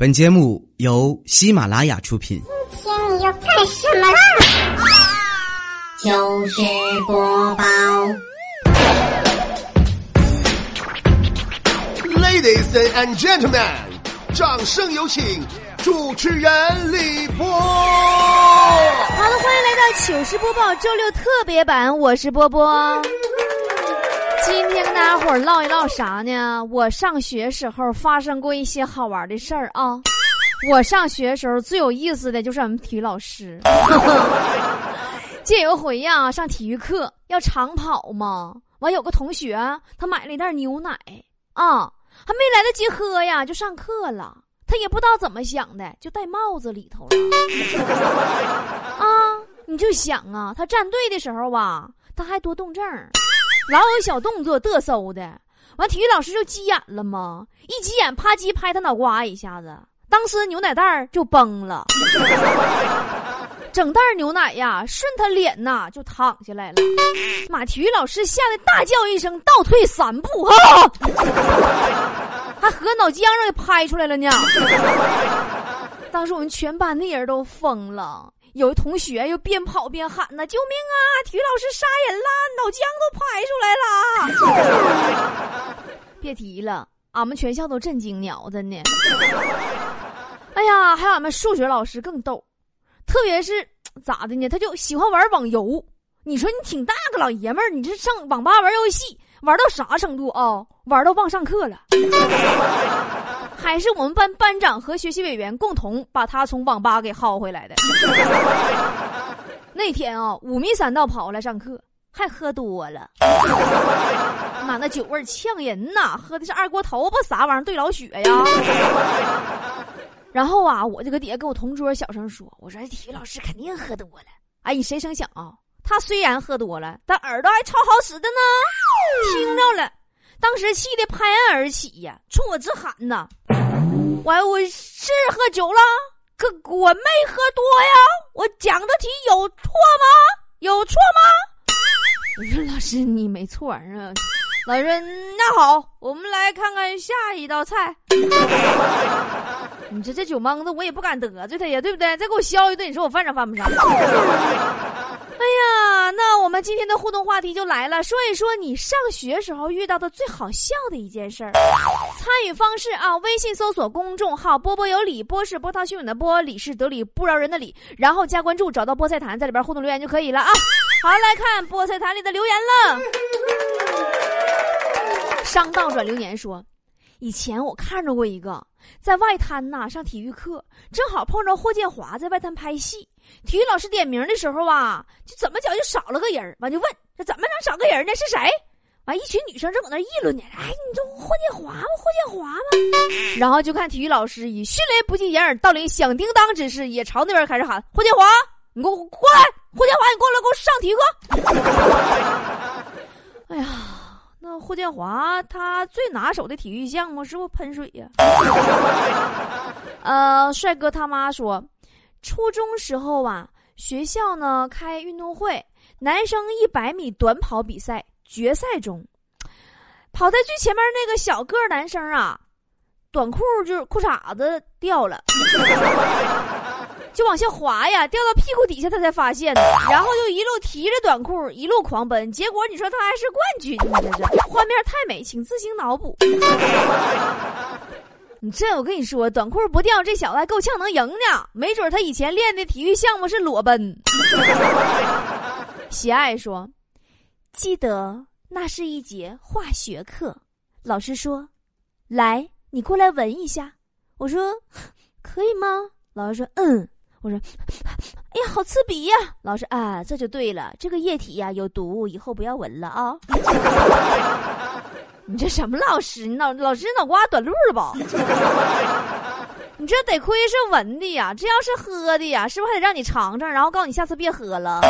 本节目由喜马拉雅出品。今天你要干什么啦？就是播报，Ladies and gentlemen，掌声有请主持人李波。好了，欢迎来到糗事播报周六特别版，我是波波。今天跟大家伙唠一唠啥呢？我上学时候发生过一些好玩的事儿啊。我上学时候最有意思的就是俺们体育老师。这有回呀，上体育课要长跑嘛，完有个同学他买了一袋牛奶啊，还没来得及喝呀，就上课了。他也不知道怎么想的，就戴帽子里头了。啊，你就想啊，他站队的时候吧，他还多动症，老有小动作嘚瑟的。完，体育老师就急眼了嘛，一急眼啪叽拍他脑瓜一下子，当时牛奶袋儿就崩了，整袋牛奶呀顺他脸呐就淌下来了。妈，体育老师吓得大叫一声，倒退三步哈，还和脑浆让给拍出来了呢。当时我们全班的人都疯了。有的同学又边跑边喊呢：“救命啊！体育老师杀人了，脑浆都拍出来了！” 别提了，俺们全校都震惊鸟的。哎呀，还有俺们数学老师更逗，特别是咋的呢？他就喜欢玩网游。你说你挺大个老爷们儿，你这上网吧玩游戏玩到啥程度啊？玩到忘上课了。还是我们班班长和学习委员共同把他从网吧给薅回来的。那天啊，五迷三道跑来上课，还喝多了，妈那酒味呛人呐！喝的是二锅头，不啥玩意儿兑老雪呀。然后啊，我就搁底下跟我同桌小声说：“我说体育老师肯定喝多了。”哎，你谁成想啊？他虽然喝多了，但耳朵还超好使的呢，听着了。当时气得拍案而起呀，冲我直喊呐：“我我是喝酒了，可我没喝多呀！我讲的题有错吗？有错吗？”我说：“老师，你没错啊。”老师：“那好，我们来看看下一道菜。”你这这酒蒙子，我也不敢得罪他呀，对不对？再给我削一顿，你说我犯上犯不上？哎呀，那我们今天的互动话题就来了，说一说你上学时候遇到的最好笑的一件事儿。参与方式啊，微信搜索公众号“波波有理”，波是波涛汹涌的波，理是得理不饶人的理，然后加关注，找到菠菜坛，在里边互动留言就可以了啊。好，来看菠菜坛里的留言了。商道转流年说。以前我看着过一个在外滩呐上体育课，正好碰着霍建华在外滩拍戏。体育老师点名的时候啊，就怎么讲就少了个人完就问这怎么能少个人呢？是谁？完一群女生正搁那议论呢。哎，你这霍建华吗？霍建华吗？然后就看体育老师以迅雷不及掩耳盗铃响叮当之势，也朝那边开始喊：“霍建华，你给我过来！霍建华，你过来给我上体育课！”哎呀。那霍建华他最拿手的体育项目是不是喷水呀？呃，帅哥他妈说，初中时候啊，学校呢开运动会，男生一百米短跑比赛决赛中，跑在最前面那个小个男生啊，短裤就是裤衩子掉了。就往下滑呀，掉到屁股底下，他才发现。然后就一路提着短裤一路狂奔，结果你说他还是冠军，你这是画面太美，请自行脑补。你这我跟你说，短裤不掉，这小子还够呛能赢呢。没准他以前练的体育项目是裸奔。喜爱说，记得那是一节化学课，老师说：“来，你过来闻一下。”我说：“可以吗？”老师说：“嗯。”我说：“哎呀，好刺鼻呀！”老师啊，这就对了，这个液体呀有毒，以后不要闻了啊！你这什么老师？你脑老师脑瓜短路了吧？你这得亏是闻的呀，这要是喝的呀，是不是还得让你尝尝，然后告诉你下次别喝了？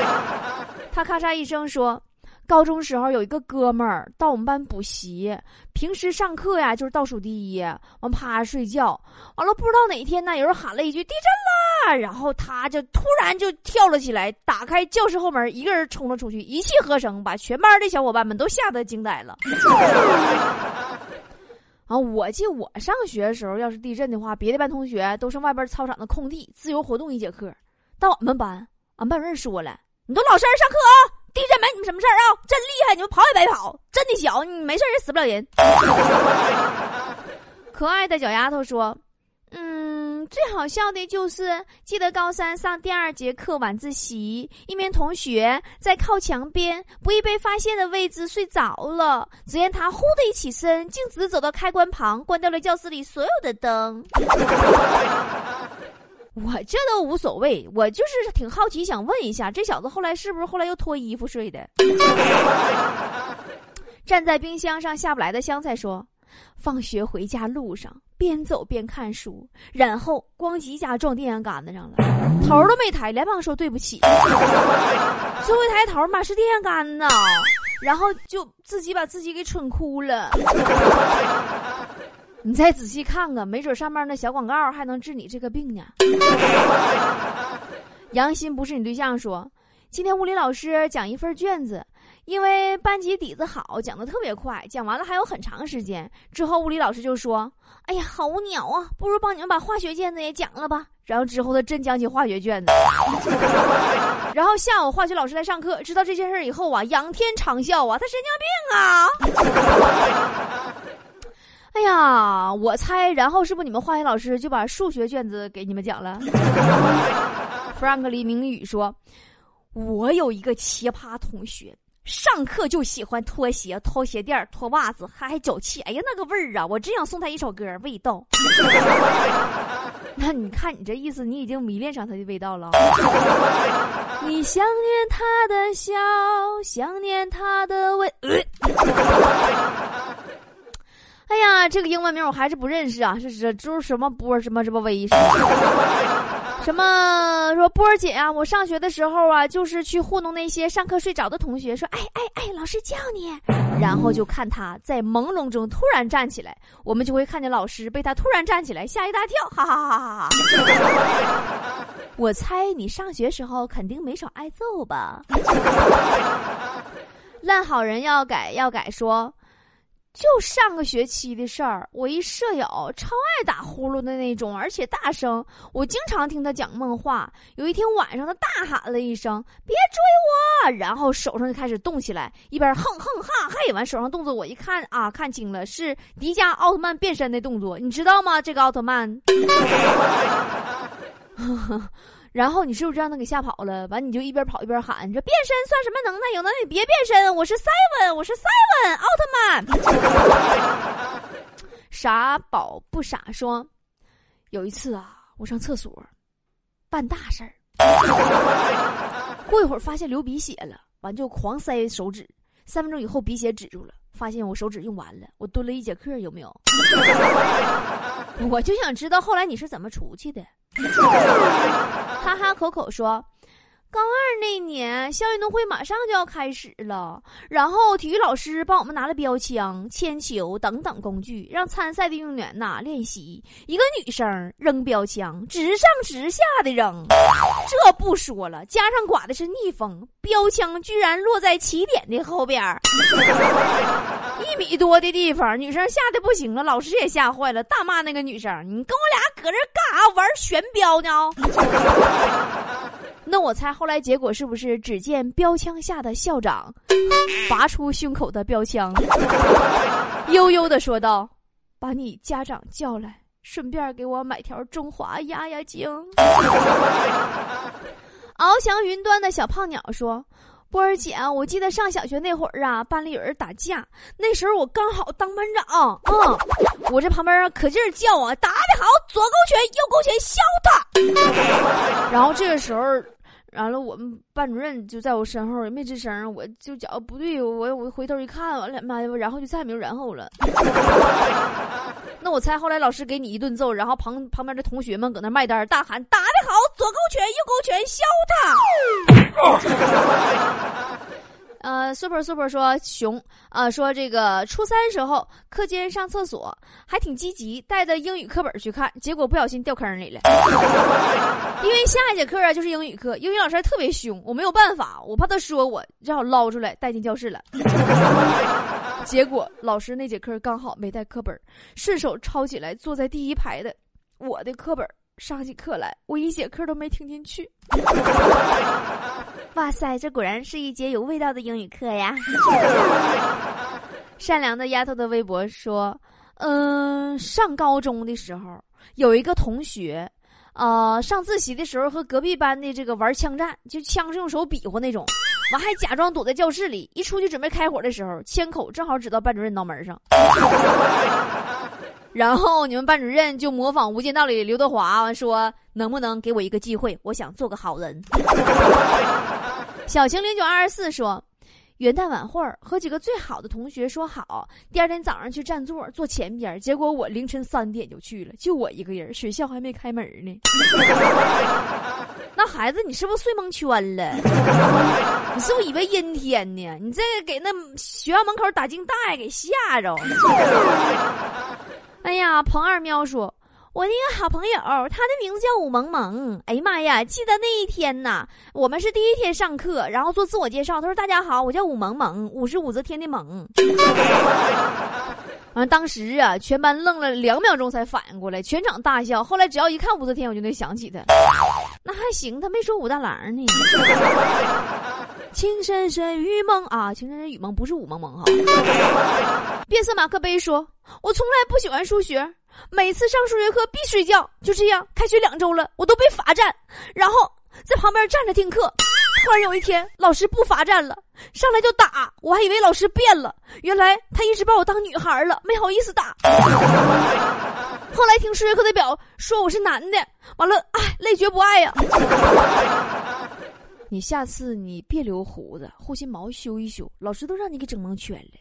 他咔嚓一声说。高中时候有一个哥们儿到我们班补习，平时上课呀就是倒数第一，完趴着睡觉。完了不知道哪天呢，有人喊了一句地震啦，然后他就突然就跳了起来，打开教室后门，一个人冲了出去，一气呵成把全班的小伙伴们都吓得惊呆了。啊，我记我上学的时候，要是地震的话，别的班同学都上外边操场的空地自由活动一节课，到我们班，俺班主任说了：“你都老实上课啊，地震没你们什么事儿啊，真厉害，你们跑也白跑，真的小，你没事也死不了人。”可爱的小丫头说：“嗯，最好笑的就是记得高三上第二节课晚自习，一名同学在靠墙边不易被发现的位置睡着了，只见他忽的一起身，径直走到开关旁，关掉了教室里所有的灯。我这都无所谓，我就是挺好奇，想问一下，这小子后来是不是后来又脱衣服睡的？” 站在冰箱上下不来的香菜说。放学回家路上，边走边看书，然后咣叽一下撞电线杆子上了，头都没抬，连忙说对不起。最后一抬头，妈是电线杆子，然后就自己把自己给蠢哭了。你再仔细看看，没准上面那小广告还能治你这个病呢。杨鑫不是你对象说，今天物理老师讲一份卷子。因为班级底子好，讲的特别快，讲完了还有很长时间。之后物理老师就说：“哎呀，好无聊啊，不如帮你们把化学卷子也讲了吧。”然后之后他真讲起化学卷子。然后下午化学老师来上课，知道这件事以后啊，仰天长啸啊，他神经病啊！哎呀，我猜，然后是不是你们化学老师就把数学卷子给你们讲了？？Frank 李明宇说：“我有一个奇葩同学。”上课就喜欢脱鞋、掏鞋垫、脱袜子，还还脚气。哎呀，那个味儿啊！我真想送他一首歌，《味道》。那你看，你这意思，你已经迷恋上他的味道了。你想念他的笑，想念他的味。哎呀，这个英文名我还是不认识啊！是是，就是什么波什么什么威什么。什么说波儿姐啊？我上学的时候啊，就是去糊弄那些上课睡着的同学，说哎哎哎，老师叫你，然后就看他在朦胧中突然站起来，我们就会看见老师被他突然站起来吓一大跳，哈哈哈哈哈哈！我猜你上学时候肯定没少挨揍吧？烂好人要改要改说。就上个学期的事儿，我一舍友超爱打呼噜的那种，而且大声，我经常听他讲梦话。有一天晚上，他大喊了一声：“别追我！”然后手上就开始动起来，一边哼哼哈嘿，完手上动作我一看啊，看清了是迪迦奥特曼变身的动作，你知道吗？这个奥特曼。然后你是不是让他给吓跑了？完你就一边跑一边喊：“你说变身算什么能耐？有能耐你别变身！我是 seven，我是 seven 奥特曼。”傻宝不傻说：“有一次啊，我上厕所办大事儿，过一会儿发现流鼻血了，完就狂塞手指。三分钟以后鼻血止住了，发现我手指用完了，我蹲了一节课，有没有？我就想知道后来你是怎么出去的。”哈哈，口口说，高二那年校运动会马上就要开始了，然后体育老师帮我们拿了标枪、铅球等等工具，让参赛的运动员呐练习。一个女生扔标枪，直上直下的扔，这不说了，加上刮的是逆风，标枪居然落在起点的后边儿 一米多的地方，女生吓得不行了，老师也吓坏了，大骂那个女生：“你跟我俩搁这干啥玩悬标呢？”那我猜后来结果是不是？只见标枪下的校长拔出胸口的标枪，悠悠的说道：“把你家长叫来，顺便给我买条中华压压惊。”翱翔云端的小胖鸟说。波儿姐，我记得上小学那会儿啊，班里有人打架，那时候我刚好当班长，嗯，我这旁边可劲儿叫啊，打得好，左勾拳，右勾拳，削他。然后这个时候，完了我们班主任就在我身后也没吱声，我就觉不对，我我回头一看，完了妈呀，然后就再也没有然后了。那我猜后来老师给你一顿揍，然后旁旁边的同学们搁那卖单大喊打得好，左勾拳，右勾拳，削他。，super super 说熊啊，说这个初三时候课间上厕所还挺积极，带着英语课本去看，结果不小心掉坑里了。因为下一节课啊就是英语课，英语老师还特别凶，我没有办法，我怕他说我，只好捞出来带进教室了。结果老师那节课刚好没带课本，顺手抄起来，坐在第一排的我的课本上起课来，我一节课都没听进去。哇塞，这果然是一节有味道的英语课呀！善良的丫头的微博说：“嗯，上高中的时候有一个同学。”呃，上自习的时候和隔壁班的这个玩枪战，就枪是用手比划那种，完还假装躲在教室里，一出去准备开火的时候，枪口正好指到班主任脑门上，然后你们班主任就模仿《无间道》里刘德华说：“能不能给我一个机会？我想做个好人。”小晴零九二十四说。元旦晚会，和几个最好的同学说好，第二天早上去占座坐前边。结果我凌晨三点就去了，就我一个人，学校还没开门呢。那孩子，你是不是睡蒙圈了？你是不是以为阴天呢？你这给那学校门口打惊带给吓着。哎呀，彭二喵说。我那个好朋友，他的名字叫武萌萌。哎呀妈呀，记得那一天呐，我们是第一天上课，然后做自我介绍。他说：“大家好，我叫武萌萌，武是武则天的萌。”完，当时啊，全班愣了两秒钟才反应过来，全场大笑。后来只要一看武则天，我就能想起他。那还行，他没说武大郎呢。情深深雨蒙啊，情深深雨蒙不是雾蒙蒙哈。变色马克杯说：“我从来不喜欢数学。”每次上数学课必睡觉，就这样，开学两周了，我都被罚站，然后在旁边站着听课。突然有一天，老师不罚站了，上来就打，我还以为老师变了，原来他一直把我当女孩了，没好意思打。后来听数学课的表说我是男的，完了，哎，累觉不爱呀。你下次你别留胡子，护心毛修一修，老师都让你给整蒙圈了。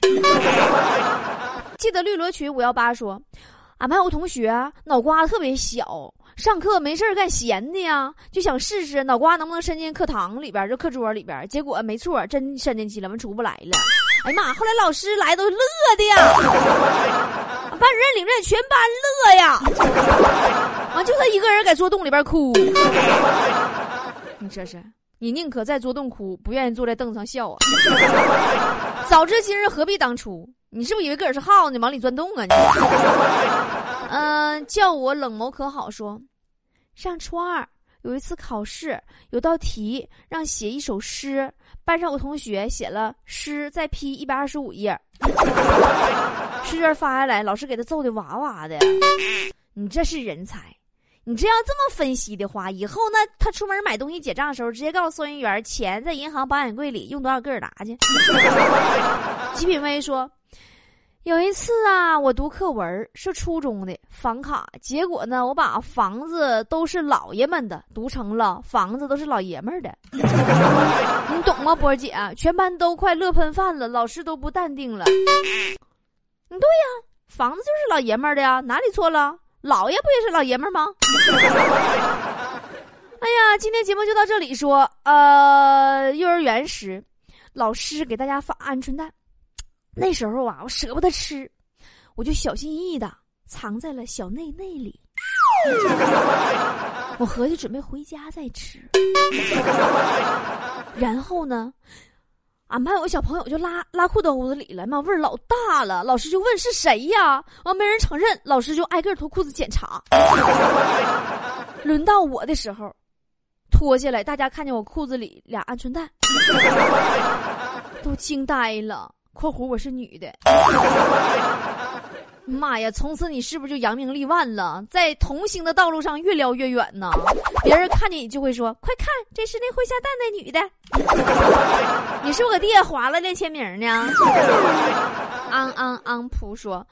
记得绿罗群五幺八说。俺班有同学脑瓜子特别小，上课没事干闲的呀，就想试试脑瓜能不能伸进课堂里边，就课桌里边。结果没错，真伸进去了，完出不来了。哎呀妈！后来老师来都乐的呀，班主任领着全班乐呀，完就他一个人在桌洞里边哭。你这是，你宁可在桌洞哭，不愿意坐在凳子上笑啊？早知今日何必当初？你是不是以为个儿是耗子往里钻洞啊？你，嗯，叫我冷眸可好说。上初二有一次考试，有道题让写一首诗，班上有同学写了诗，再批一百二十五页，试卷发下来，老师给他揍的哇哇的。你这是人才，你这样这么分析的话，以后呢，他出门买东西结账的时候，直接告诉收银员，钱在银行保险柜里，用多少个拿去。极品威说。有一次啊，我读课文是初中的房卡，结果呢，我把房子都是老爷们的读成了房子都是老爷们的，你懂吗，波姐？全班都快乐喷饭了，老师都不淡定了。嗯，对呀，房子就是老爷们的呀，哪里错了？老爷不也是老爷们吗？哎呀，今天节目就到这里，说呃，幼儿园时，老师给大家发鹌鹑蛋。那时候啊，我舍不得吃，我就小心翼翼的藏在了小内内里。我合计准备回家再吃。然后呢，俺班有个小朋友就拉拉裤兜子里了，妈味儿老大了。老师就问是谁呀？完没人承认，老师就挨个脱裤子检查。轮到我的时候，脱下来，大家看见我裤子里俩鹌鹑蛋，都惊呆了。括弧我是女的，妈呀！从此你是不是就扬名立万了，在同行的道路上越聊越远呢？别人看见你就会说：“快看，这是那会下蛋的女的。”你是不是搁地下划了那签名呢？昂昂昂噗说。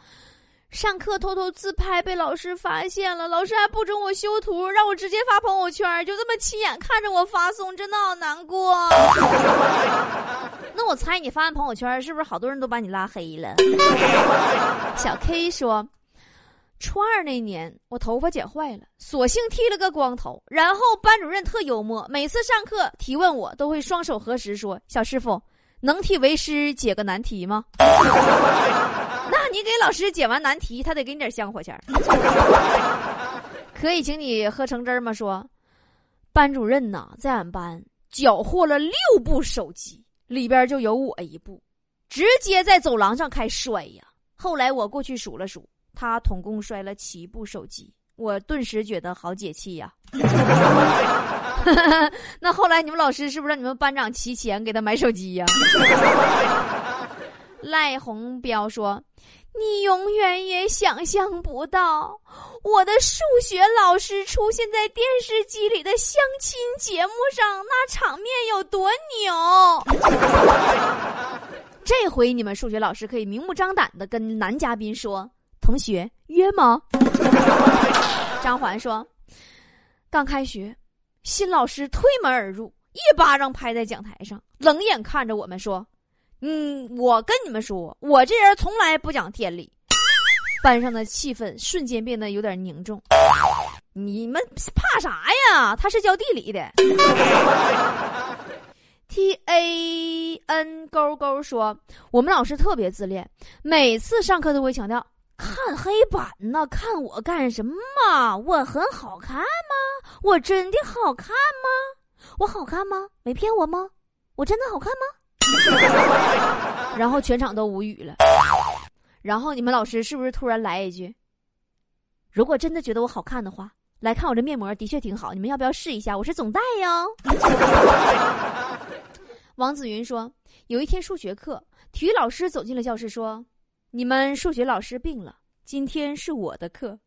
上课偷偷自拍被老师发现了，老师还不准我修图，让我直接发朋友圈，就这么亲眼看着我发送，真的好难过。那我猜你发完朋友圈，是不是好多人都把你拉黑了？小 K 说，初二那年我头发剪坏了，索性剃了个光头。然后班主任特幽默，每次上课提问我都会双手合十说：“小师傅，能替为师解个难题吗？” 那你给老师解完难题，他得给你点香火钱可以请你喝橙汁吗？说，班主任呐，在俺班缴获了六部手机，里边就有我一部。直接在走廊上开摔呀。后来我过去数了数，他统共摔了七部手机，我顿时觉得好解气呀。那后来你们老师是不是让你们班长提钱给他买手机呀？赖红彪说：“你永远也想象不到，我的数学老师出现在电视机里的相亲节目上，那场面有多牛。”这回你们数学老师可以明目张胆的跟男嘉宾说：“同学约吗？” 张环说：“刚开学，新老师推门而入，一巴掌拍在讲台上，冷眼看着我们说。”嗯，我跟你们说，我这人从来不讲天理。班上的气氛瞬间变得有点凝重。你们怕啥呀？他是教地理的。T A N 勾勾说，我们老师特别自恋，每次上课都会强调看黑板呢，看我干什么？我很好看吗？我真的好看吗？我好看吗？没骗我吗？我真的好看吗？然后全场都无语了。然后你们老师是不是突然来一句：“如果真的觉得我好看的话，来看我这面膜，的确挺好。你们要不要试一下？我是总代哟。”王子云说：“有一天数学课，体育老师走进了教室，说：‘你们数学老师病了，今天是我的课。’”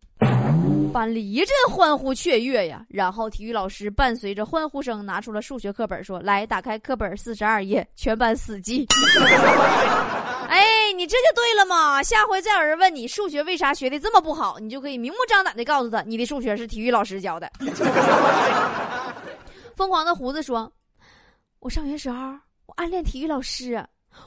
班里一阵欢呼雀跃呀，然后体育老师伴随着欢呼声拿出了数学课本，说：“来，打开课本四十二页，全班死记。”哎，你这就对了嘛！下回再有人问你数学为啥学的这么不好，你就可以明目张胆的告诉他，你的数学是体育老师教的。疯狂的胡子说：“我上学时候，我暗恋体育老师。”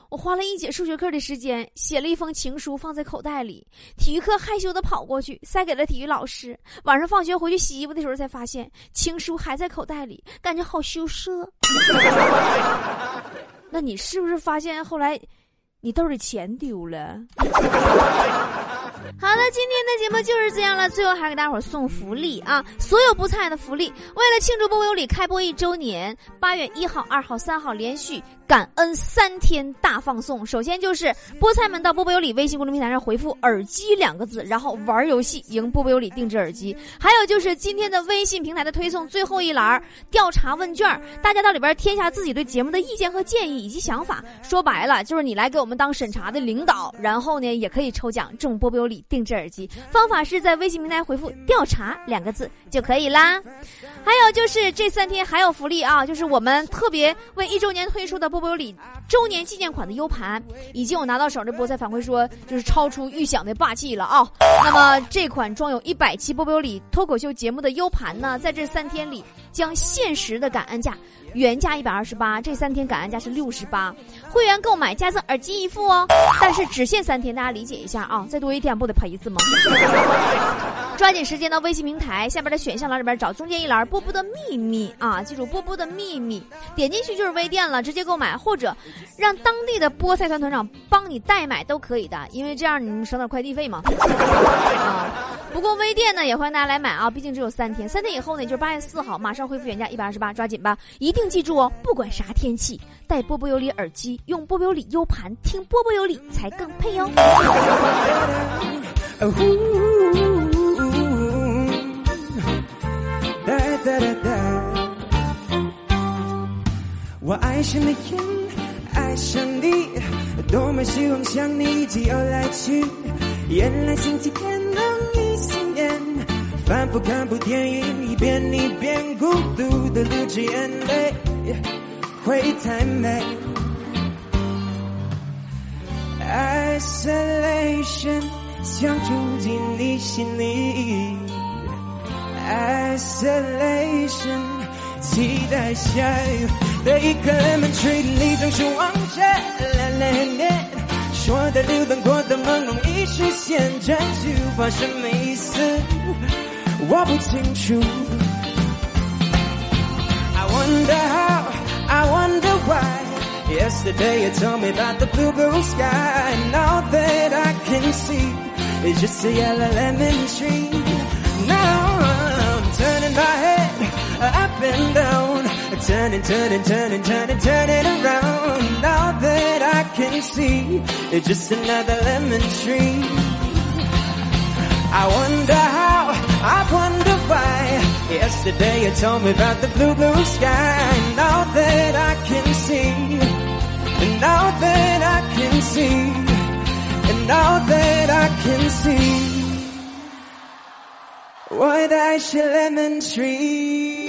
我花了一节数学课的时间，写了一封情书放在口袋里。体育课害羞的跑过去，塞给了体育老师。晚上放学回去洗衣服的时候，才发现情书还在口袋里，感觉好羞涩。那你是不是发现后来，你兜里钱丢了？好的，今天的节目就是这样了。最后还给大伙送福利啊！所有菠菜的福利，为了庆祝波波有理开播一周年，八月一号、二号、三号连续感恩三天大放送。首先就是菠菜们到波波有理微信公众平台上回复“耳机”两个字，然后玩游戏赢波波有理定制耳机。还有就是今天的微信平台的推送最后一栏调查问卷，大家到里边填下自己对节目的意见和建议以及想法。说白了就是你来给我们当审查的领导，然后呢也可以抽奖中波波有理。定制耳机方法是在微信平台回复“调查”两个字就可以啦。还有就是这三天还有福利啊，就是我们特别为一周年推出的波波波里周年纪念款的 U 盘，已经有拿到手这波才反馈说，就是超出预想的霸气了啊。那么这款装有一百期波波里脱口秀节目的 U 盘呢，在这三天里将限时的感恩价。原价一百二十八，这三天感恩价是六十八，会员购买加赠耳机一副哦，但是只限三天，大家理解一下啊，再多一天不得赔一次吗？抓紧时间到微信平台下边的选项栏里边找中间一栏波波的秘密啊，记住波波的秘密，点进去就是微店了，直接购买或者让当地的菠菜团团长帮你代买都可以的，因为这样你们省点快递费嘛。啊，不过微店呢也欢迎大家来买啊，毕竟只有三天，三天以后呢就是八月四号，马上恢复原价一百二十八，抓紧吧，一定。记住哦，不管啥天气，带波波有理耳机，用波波有理 U 盘听波波有理才更配哦。我爱上了烟，爱上你，多么希望像你一起游来去。原来星期天能一起。反复看部电影，一遍一遍孤独的流着眼泪，会太美。Isolation 想住进你心里，Isolation 期待下雨的一个 elementary，你总是望着蓝蓝天，说的流浪过的朦胧已实现，这句话什么意思？Warburton. I wonder how, I wonder why. Yesterday you told me about the blue, blue sky, and all that I can see is just a yellow lemon tree. Now I'm turning my head uh, up and down, turning, turning, turning, turning, turning around. Now that I can see is just another lemon tree. I wonder how, I wonder why. Yesterday you told me about the blue, blue sky. And now that I can see, and now that I can see, and now that I can see. White ash lemon tree.